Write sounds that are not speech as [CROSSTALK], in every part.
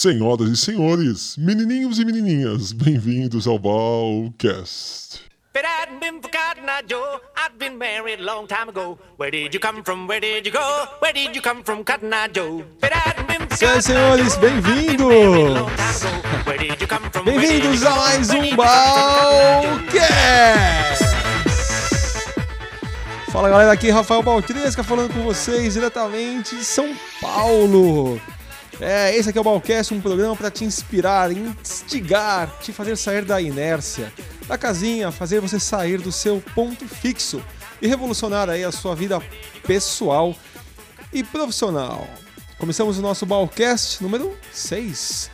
Senhoras e senhores, menininhos e menininhas, bem-vindos ao Balcast. But I'd been forgotten, I Joe. I'd been married a long time ago. Where did you come from? Where did you go? Where did you come from, Cotton Eye Joe? But I'd been Senhoras e senhores, bem-vindos! Bem-vindos a mais um Balcast! Fala galera, aqui é Rafael Baltresca falando com vocês diretamente de São Paulo. É, esse aqui é o Balcast, um programa para te inspirar, instigar, te fazer sair da inércia, da casinha, fazer você sair do seu ponto fixo e revolucionar aí a sua vida pessoal e profissional. Começamos o nosso Balcast número 6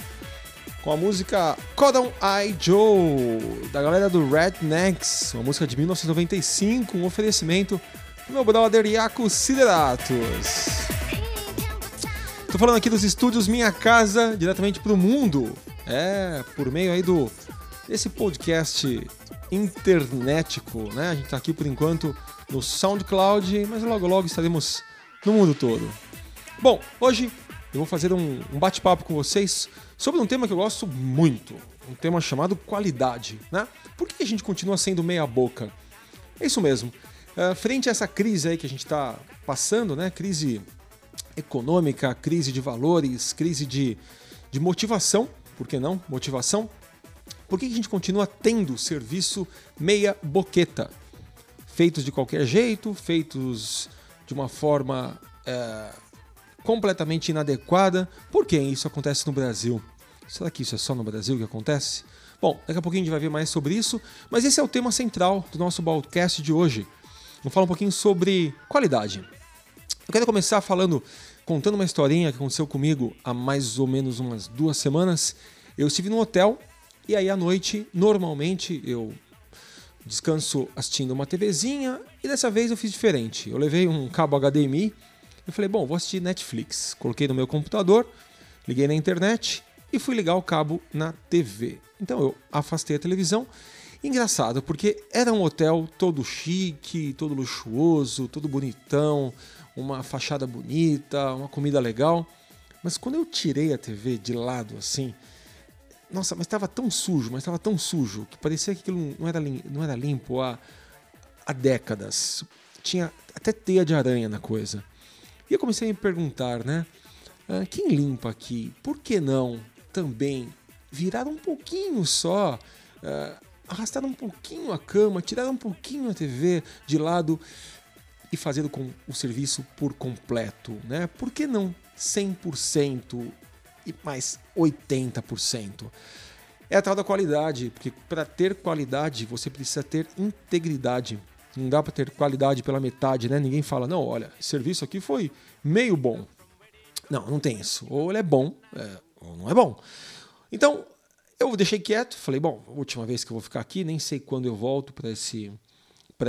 com a música Cotton Eye Joe, da galera do Rednecks, uma música de 1995, um oferecimento do meu brother Iaco Sideratos. Tô falando aqui dos estúdios Minha Casa, diretamente pro mundo. É, por meio aí do desse podcast internetico, né? A gente tá aqui por enquanto no SoundCloud, mas logo logo estaremos no mundo todo. Bom, hoje eu vou fazer um, um bate-papo com vocês sobre um tema que eu gosto muito, um tema chamado qualidade, né? Por que a gente continua sendo meia boca? É isso mesmo. Uh, frente a essa crise aí que a gente está passando, né? Crise econômica, crise de valores, crise de, de motivação, por que não? Motivação. Por que a gente continua tendo serviço meia boqueta? Feitos de qualquer jeito, feitos de uma forma é, completamente inadequada. Por que isso acontece no Brasil? Será que isso é só no Brasil que acontece? Bom, daqui a pouquinho a gente vai ver mais sobre isso, mas esse é o tema central do nosso podcast de hoje. Vamos falar um pouquinho sobre qualidade. Eu quero começar falando, contando uma historinha que aconteceu comigo há mais ou menos umas duas semanas. Eu estive no hotel e aí à noite, normalmente, eu descanso assistindo uma TVzinha e dessa vez eu fiz diferente. Eu levei um cabo HDMI e falei, bom, vou assistir Netflix. Coloquei no meu computador, liguei na internet e fui ligar o cabo na TV. Então eu afastei a televisão. Engraçado, porque era um hotel todo chique, todo luxuoso, todo bonitão, uma fachada bonita, uma comida legal. Mas quando eu tirei a TV de lado assim, nossa, mas estava tão sujo, mas estava tão sujo que parecia que aquilo não era, não era limpo há, há décadas. Tinha até teia de aranha na coisa. E eu comecei a me perguntar, né? Ah, quem limpa aqui? Por que não também virar um pouquinho só, uh, arrastar um pouquinho a cama, tirar um pouquinho a TV de lado e fazer com o serviço por completo, né? Por que não 100% e mais 80%? É a tal da qualidade, porque para ter qualidade você precisa ter integridade. Não dá para ter qualidade pela metade, né? Ninguém fala, não, olha, esse serviço aqui foi meio bom. Não, não tem isso. Ou ele é bom, é, ou não é bom. Então, eu deixei quieto, falei, bom, última vez que eu vou ficar aqui, nem sei quando eu volto para esse,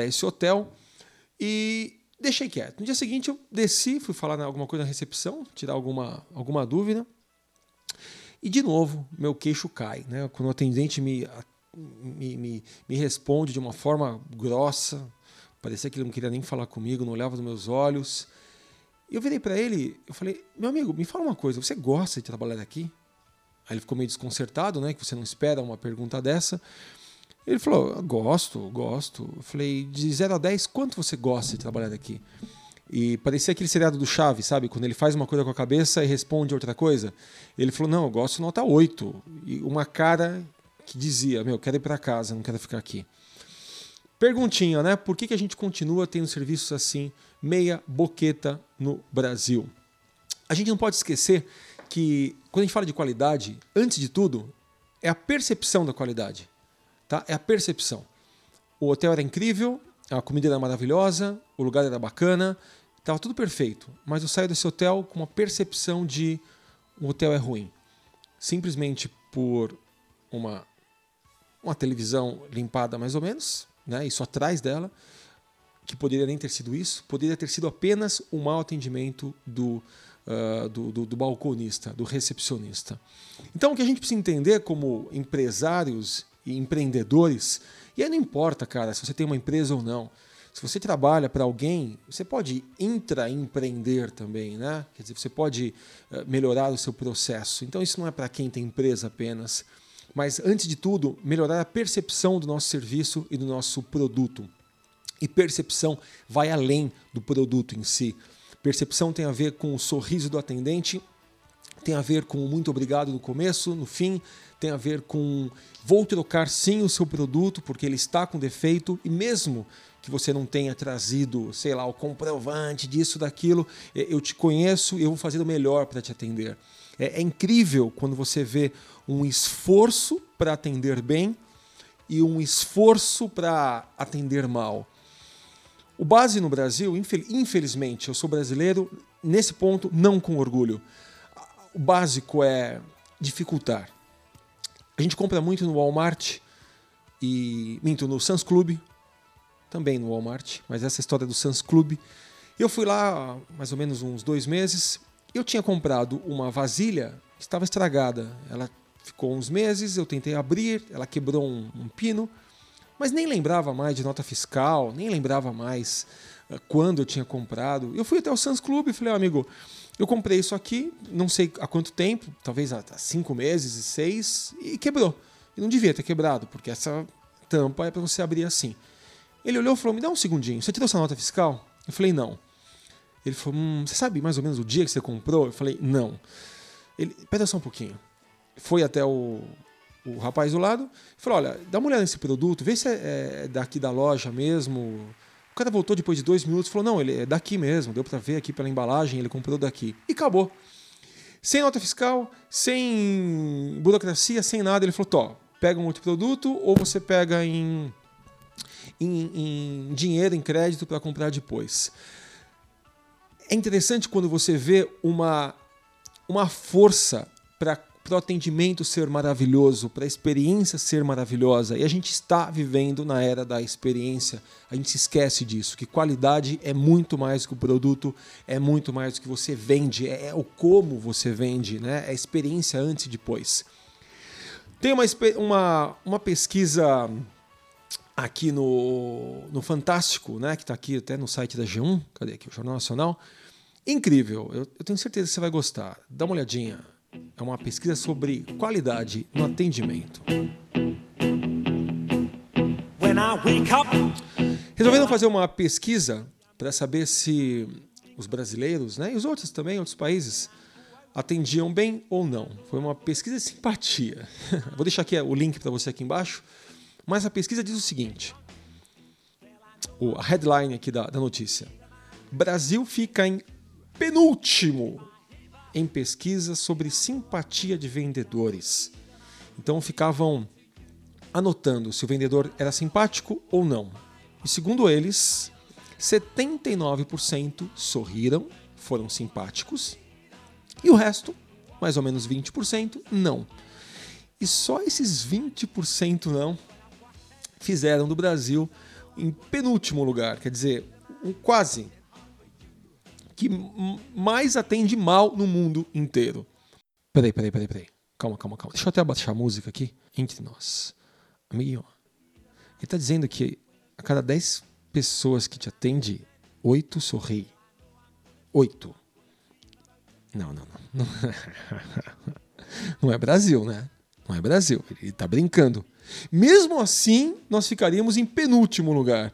esse hotel. E deixei quieto. No dia seguinte eu desci, fui falar alguma coisa na recepção, tirar alguma, alguma dúvida. E de novo, meu queixo cai. Né? Quando o atendente me, me, me, me responde de uma forma grossa, parecia que ele não queria nem falar comigo, não olhava nos meus olhos. Eu virei para ele, eu falei: "Meu amigo, me fala uma coisa, você gosta de trabalhar aqui?" Aí ele ficou meio desconcertado, né, que você não espera uma pergunta dessa. Ele falou: Gosto, gosto. Eu falei: De 0 a 10, quanto você gosta de trabalhar aqui? E parecia aquele seriado do Chaves, sabe? Quando ele faz uma coisa com a cabeça e responde outra coisa. Ele falou: Não, eu gosto nota 8. E uma cara que dizia: Meu, quero ir para casa, não quero ficar aqui. Perguntinha, né? Por que, que a gente continua tendo serviços assim, meia boqueta no Brasil? A gente não pode esquecer que, quando a gente fala de qualidade, antes de tudo, é a percepção da qualidade. Tá? É a percepção. O hotel era incrível, a comida era maravilhosa, o lugar era bacana, estava tudo perfeito. Mas eu saio desse hotel com uma percepção de o hotel é ruim. Simplesmente por uma, uma televisão limpada mais ou menos, né? isso atrás dela, que poderia nem ter sido isso, poderia ter sido apenas um mau atendimento do, uh, do, do, do balconista, do recepcionista. Então o que a gente precisa entender como empresários e empreendedores. E aí não importa, cara, se você tem uma empresa ou não. Se você trabalha para alguém, você pode intraempreender também, né? Quer dizer, você pode eh, melhorar o seu processo. Então isso não é para quem tem empresa apenas, mas antes de tudo, melhorar a percepção do nosso serviço e do nosso produto. E percepção vai além do produto em si. Percepção tem a ver com o sorriso do atendente, tem a ver com o muito obrigado no começo, no fim, tem a ver com vou trocar sim o seu produto porque ele está com defeito e mesmo que você não tenha trazido, sei lá, o comprovante disso, daquilo, eu te conheço e eu vou fazer o melhor para te atender. É, é incrível quando você vê um esforço para atender bem e um esforço para atender mal. O base no Brasil, infelizmente, eu sou brasileiro, nesse ponto, não com orgulho. O básico é dificultar. A gente compra muito no Walmart e minto no Sans Club, também no Walmart, mas essa história do Sans Club. Eu fui lá mais ou menos uns dois meses. Eu tinha comprado uma vasilha que estava estragada. Ela ficou uns meses, eu tentei abrir, ela quebrou um, um pino, mas nem lembrava mais de nota fiscal, nem lembrava mais uh, quando eu tinha comprado. Eu fui até o Sans Club e falei, oh, amigo, eu comprei isso aqui, não sei há quanto tempo, talvez há cinco meses e seis, e quebrou. E não devia ter quebrado, porque essa tampa é para você abrir assim. Ele olhou e falou: Me dá um segundinho, você tirou sua nota fiscal? Eu falei: Não. Ele falou: hum, Você sabe mais ou menos o dia que você comprou? Eu falei: Não. Ele, pera só um pouquinho. Foi até o, o rapaz do lado e falou: Olha, dá uma olhada nesse produto, vê se é, é daqui da loja mesmo. O cara voltou depois de dois minutos e falou: Não, ele é daqui mesmo, deu para ver aqui pela embalagem, ele comprou daqui. E acabou. Sem nota fiscal, sem burocracia, sem nada. Ele falou: Tó, pega um outro produto ou você pega em em, em dinheiro, em crédito para comprar depois. É interessante quando você vê uma, uma força para o atendimento ser maravilhoso, para a experiência ser maravilhosa. E a gente está vivendo na era da experiência. A gente se esquece disso, que qualidade é muito mais que o produto, é muito mais do que você vende, é, é o como você vende, né? é a experiência antes e depois. Tem uma, uma, uma pesquisa aqui no, no Fantástico, né, que está aqui até no site da G1, cadê aqui, o Jornal Nacional. Incrível, eu, eu tenho certeza que você vai gostar. Dá uma olhadinha. É uma pesquisa sobre qualidade no atendimento. Resolveram fazer uma pesquisa para saber se os brasileiros, né, e os outros também, outros países, atendiam bem ou não. Foi uma pesquisa de simpatia. [LAUGHS] Vou deixar aqui o link para você aqui embaixo. Mas a pesquisa diz o seguinte: a headline aqui da, da notícia. Brasil fica em penúltimo em pesquisa sobre simpatia de vendedores. Então ficavam anotando se o vendedor era simpático ou não. E segundo eles, 79% sorriram, foram simpáticos, e o resto, mais ou menos 20%, não. E só esses 20% não fizeram do Brasil em penúltimo lugar, quer dizer, um quase que mais atende mal no mundo inteiro. Peraí, peraí, peraí, peraí. Calma, calma, calma. Deixa eu até abaixar a música aqui entre nós. Amiguinho, ele tá dizendo que a cada 10 pessoas que te atende, 8 sorri. 8. Não, não, não. [LAUGHS] Não é Brasil, né? Não é Brasil. Ele tá brincando. Mesmo assim, nós ficaríamos em penúltimo lugar.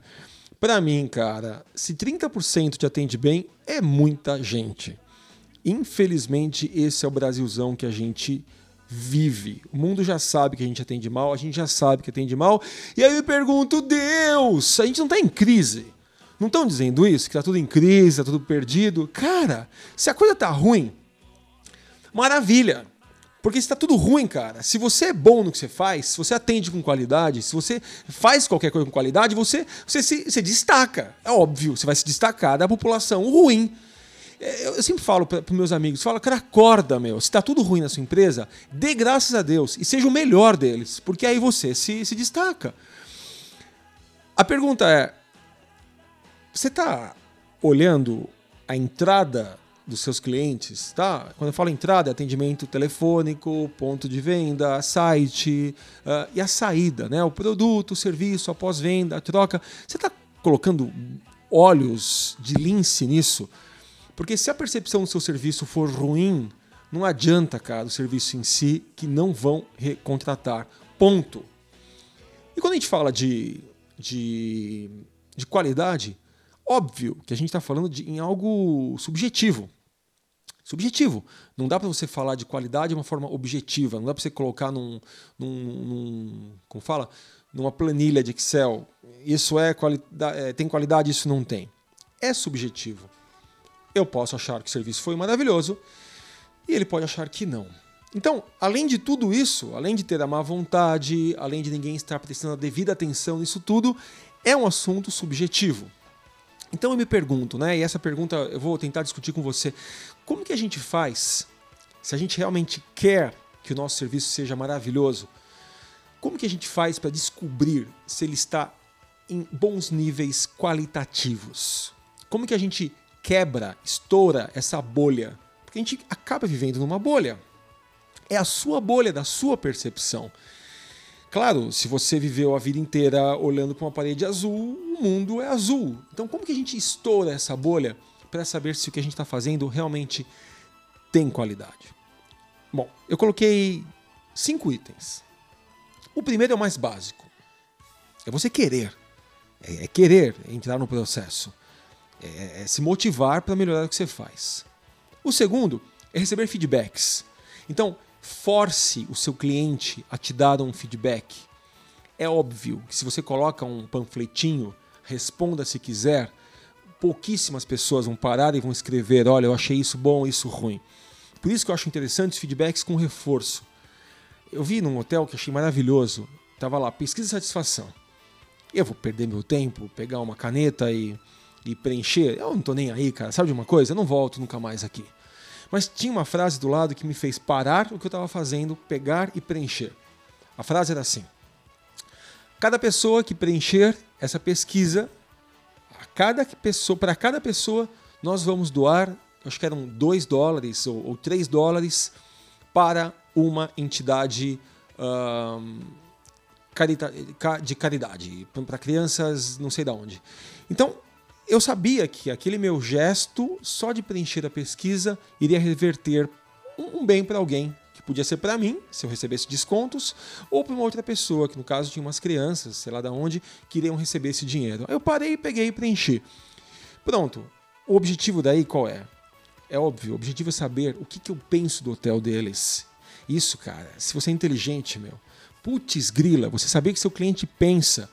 Para mim, cara, se 30% te atende bem, é muita gente. Infelizmente, esse é o Brasilzão que a gente vive. O mundo já sabe que a gente atende mal, a gente já sabe que atende mal. E aí eu pergunto, Deus, a gente não está em crise? Não estão dizendo isso? Que está tudo em crise, está tudo perdido? Cara, se a coisa tá ruim, maravilha. Porque está tudo ruim, cara. Se você é bom no que você faz, se você atende com qualidade, se você faz qualquer coisa com qualidade, você, você se, se destaca. É óbvio, você vai se destacar da população ruim. É, eu sempre falo para meus amigos, fala, cara, acorda, meu. Se está tudo ruim na sua empresa, dê graças a Deus e seja o melhor deles, porque aí você se, se destaca. A pergunta é: você está olhando a entrada dos seus clientes, tá? Quando eu falo entrada, é atendimento telefônico, ponto de venda, site uh, e a saída, né? O produto, o serviço, a pós-venda, a troca. Você está colocando olhos de lince nisso, porque se a percepção do seu serviço for ruim, não adianta, cara, o serviço em si, que não vão recontratar. Ponto. E quando a gente fala de, de, de qualidade, óbvio que a gente está falando de, em algo subjetivo. Subjetivo. Não dá para você falar de qualidade de uma forma objetiva. Não dá para você colocar num, num, num, como fala, numa planilha de Excel. Isso é, qualidade, é, tem qualidade, isso não tem. É subjetivo. Eu posso achar que o serviço foi maravilhoso e ele pode achar que não. Então, além de tudo isso, além de ter a má vontade, além de ninguém estar prestando a devida atenção nisso tudo, é um assunto subjetivo. Então eu me pergunto, né? E essa pergunta eu vou tentar discutir com você. Como que a gente faz, se a gente realmente quer que o nosso serviço seja maravilhoso, como que a gente faz para descobrir se ele está em bons níveis qualitativos? Como que a gente quebra, estoura essa bolha? Porque a gente acaba vivendo numa bolha. É a sua bolha, da sua percepção. Claro, se você viveu a vida inteira olhando para uma parede azul, mundo é azul. Então, como que a gente estoura essa bolha para saber se o que a gente está fazendo realmente tem qualidade? Bom, eu coloquei cinco itens. O primeiro é o mais básico. É você querer. É, é querer entrar no processo. É, é se motivar para melhorar o que você faz. O segundo é receber feedbacks. Então, force o seu cliente a te dar um feedback. É óbvio que se você coloca um panfletinho, responda se quiser, pouquíssimas pessoas vão parar e vão escrever: olha, eu achei isso bom, isso ruim. Por isso que eu acho interessante os feedbacks com reforço. Eu vi num hotel que achei maravilhoso, tava lá, pesquisa de satisfação. Eu vou perder meu tempo, pegar uma caneta e, e preencher? Eu não tô nem aí, cara. Sabe de uma coisa? Eu não volto nunca mais aqui. Mas tinha uma frase do lado que me fez parar o que eu estava fazendo, pegar e preencher. A frase era assim: Cada pessoa que preencher essa pesquisa, a cada pessoa, para cada pessoa, nós vamos doar, acho que eram 2 dólares ou, ou 3 dólares para uma entidade de caridade, para crianças não sei de onde. Então, eu sabia que aquele meu gesto, só de preencher a pesquisa, iria reverter um bem para alguém, podia ser para mim, se eu recebesse descontos, ou para uma outra pessoa, que no caso tinha umas crianças, sei lá de onde, que iriam receber esse dinheiro. Eu parei, peguei e preenchi. Pronto. O objetivo daí qual é? É óbvio, o objetivo é saber o que, que eu penso do hotel deles. Isso, cara, se você é inteligente, meu, putz grila, você saber que seu cliente pensa,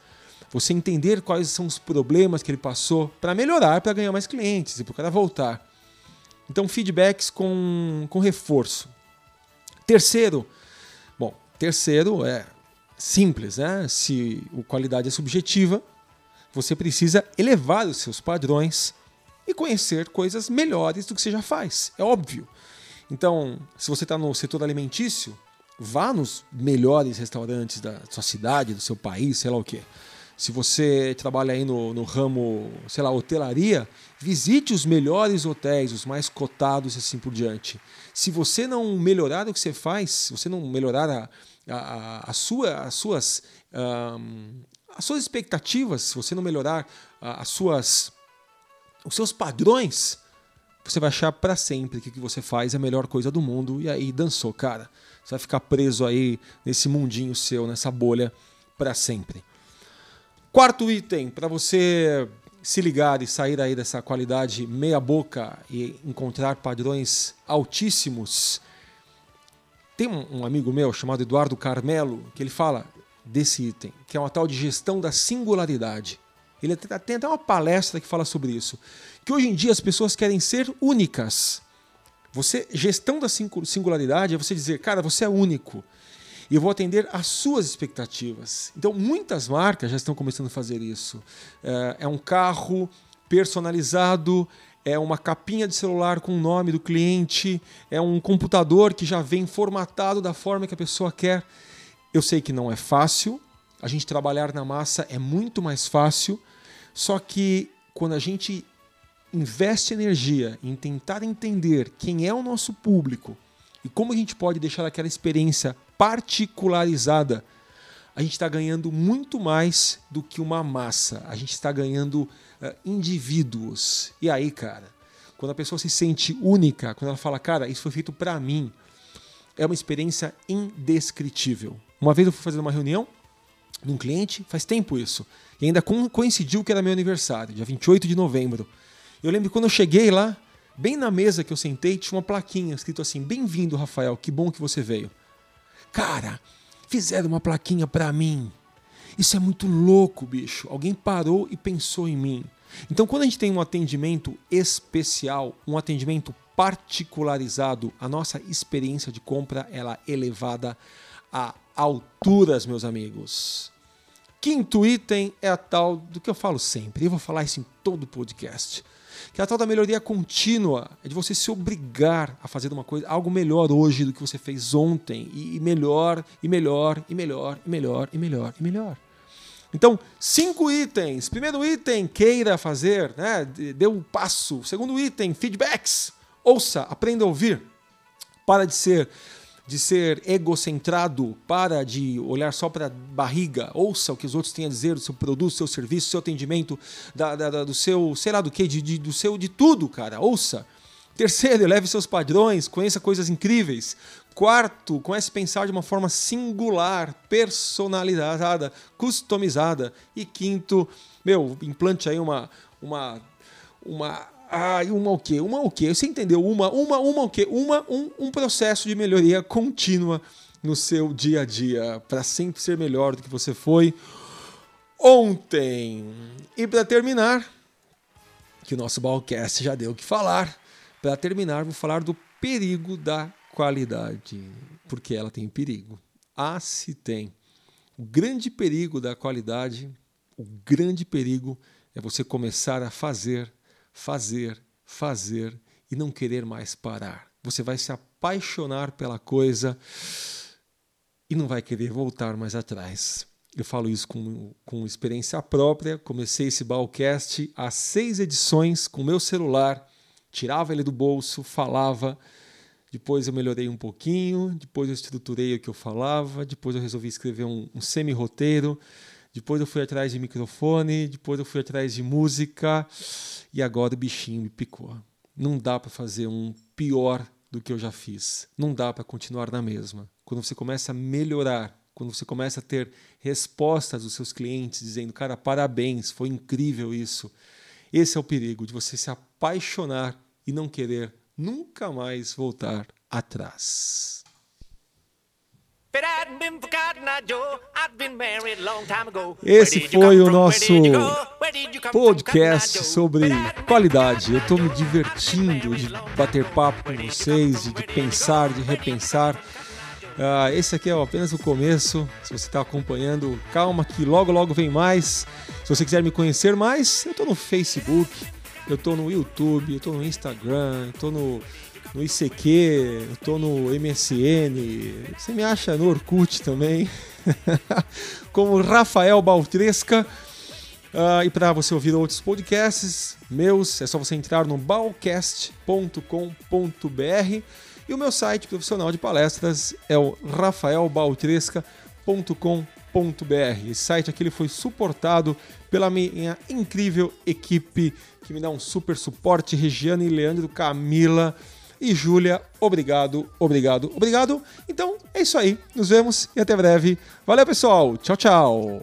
você entender quais são os problemas que ele passou para melhorar, para ganhar mais clientes e para o cara voltar. Então, feedbacks com, com reforço. Terceiro, bom, terceiro é simples, né? Se a qualidade é subjetiva, você precisa elevar os seus padrões e conhecer coisas melhores do que você já faz. É óbvio. Então, se você está no setor alimentício, vá nos melhores restaurantes da sua cidade, do seu país, sei lá o quê. Se você trabalha aí no, no ramo, sei lá, hotelaria, visite os melhores hotéis, os mais cotados e assim por diante. Se você não melhorar o que você faz, se você não melhorar a, a, a sua, as, suas, um, as suas expectativas, se você não melhorar as suas, os seus padrões, você vai achar para sempre que o que você faz é a melhor coisa do mundo e aí dançou, cara. Você vai ficar preso aí nesse mundinho seu, nessa bolha para sempre. Quarto item, para você se ligar e sair aí dessa qualidade meia boca e encontrar padrões altíssimos. Tem um, amigo meu chamado Eduardo Carmelo que ele fala desse item, que é uma tal de gestão da singularidade. Ele tem até uma palestra que fala sobre isso. Que hoje em dia as pessoas querem ser únicas. Você gestão da singularidade é você dizer, cara, você é único e eu vou atender às suas expectativas. Então, muitas marcas já estão começando a fazer isso. É, é um carro personalizado, é uma capinha de celular com o nome do cliente, é um computador que já vem formatado da forma que a pessoa quer. Eu sei que não é fácil, a gente trabalhar na massa é muito mais fácil, só que quando a gente investe energia em tentar entender quem é o nosso público e como a gente pode deixar aquela experiência particularizada, a gente está ganhando muito mais do que uma massa. A gente está ganhando uh, indivíduos. E aí, cara, quando a pessoa se sente única, quando ela fala, cara, isso foi feito para mim, é uma experiência indescritível. Uma vez eu fui fazer uma reunião num cliente, faz tempo isso, e ainda coincidiu que era meu aniversário, dia 28 de novembro. Eu lembro que quando eu cheguei lá, bem na mesa que eu sentei, tinha uma plaquinha escrito assim: Bem-vindo, Rafael, que bom que você veio. Cara, fizeram uma plaquinha para mim. Isso é muito louco, bicho. Alguém parou e pensou em mim. Então, quando a gente tem um atendimento especial, um atendimento particularizado, a nossa experiência de compra ela é elevada a alturas, meus amigos. Quinto item é a tal do que eu falo sempre, eu vou falar isso em todo podcast, que é a tal da melhoria contínua, é de você se obrigar a fazer uma coisa, algo melhor hoje do que você fez ontem, e melhor, e melhor, e melhor, e melhor, e melhor, e melhor. Então, cinco itens. Primeiro item, queira fazer, né? dê um passo. Segundo item, feedbacks. Ouça, aprenda a ouvir. Para de ser de ser egocentrado, para de olhar só para a barriga, ouça o que os outros têm a dizer do seu produto, do seu serviço, do seu atendimento, da, da, do seu, sei lá do que, de, de, do seu de tudo, cara. Ouça. Terceiro, [LAUGHS] eleve seus padrões, conheça coisas incríveis. Quarto, comece a pensar de uma forma singular, personalizada, customizada. E quinto, meu, implante aí uma uma uma ah, uma o quê? Uma o quê? Você entendeu? Uma, uma, uma o quê? Uma, um, um processo de melhoria contínua no seu dia a dia, para sempre ser melhor do que você foi ontem. E para terminar, que o nosso Balcast já deu o que falar, para terminar, vou falar do perigo da qualidade, porque ela tem perigo. Ah, se tem. O grande perigo da qualidade, o grande perigo é você começar a fazer, fazer, fazer e não querer mais parar. Você vai se apaixonar pela coisa e não vai querer voltar mais atrás. Eu falo isso com, com experiência própria. Comecei esse Balcast há seis edições com meu celular, tirava ele do bolso, falava depois eu melhorei um pouquinho, depois eu estruturei o que eu falava, depois eu resolvi escrever um, um semi-roteiro, depois eu fui atrás de microfone, depois eu fui atrás de música e agora o bichinho me picou. Não dá para fazer um pior do que eu já fiz. Não dá para continuar na mesma. Quando você começa a melhorar, quando você começa a ter respostas dos seus clientes dizendo, cara, parabéns, foi incrível isso. Esse é o perigo de você se apaixonar e não querer nunca mais voltar atrás. Esse foi o nosso podcast sobre qualidade. Eu estou me divertindo de bater papo com vocês, de pensar, de repensar. Uh, esse aqui é apenas o começo. Se você está acompanhando, calma que logo logo vem mais. Se você quiser me conhecer mais, eu estou no Facebook, eu tô no YouTube, eu tô no Instagram, eu tô no, no ICQ, eu tô no MSN, você me acha no Orkut também, [LAUGHS] como Rafael Baltresca. Uh, e para você ouvir outros podcasts meus, é só você entrar no balcast.com.br e o meu site profissional de palestras é o rafaelbaltresca.com.br. Esse site aqui ele foi suportado pela minha incrível equipe que me dá um super suporte, Regiane, Leandro, Camila e Júlia. Obrigado, obrigado, obrigado. Então é isso aí. Nos vemos e até breve. Valeu, pessoal. Tchau, tchau.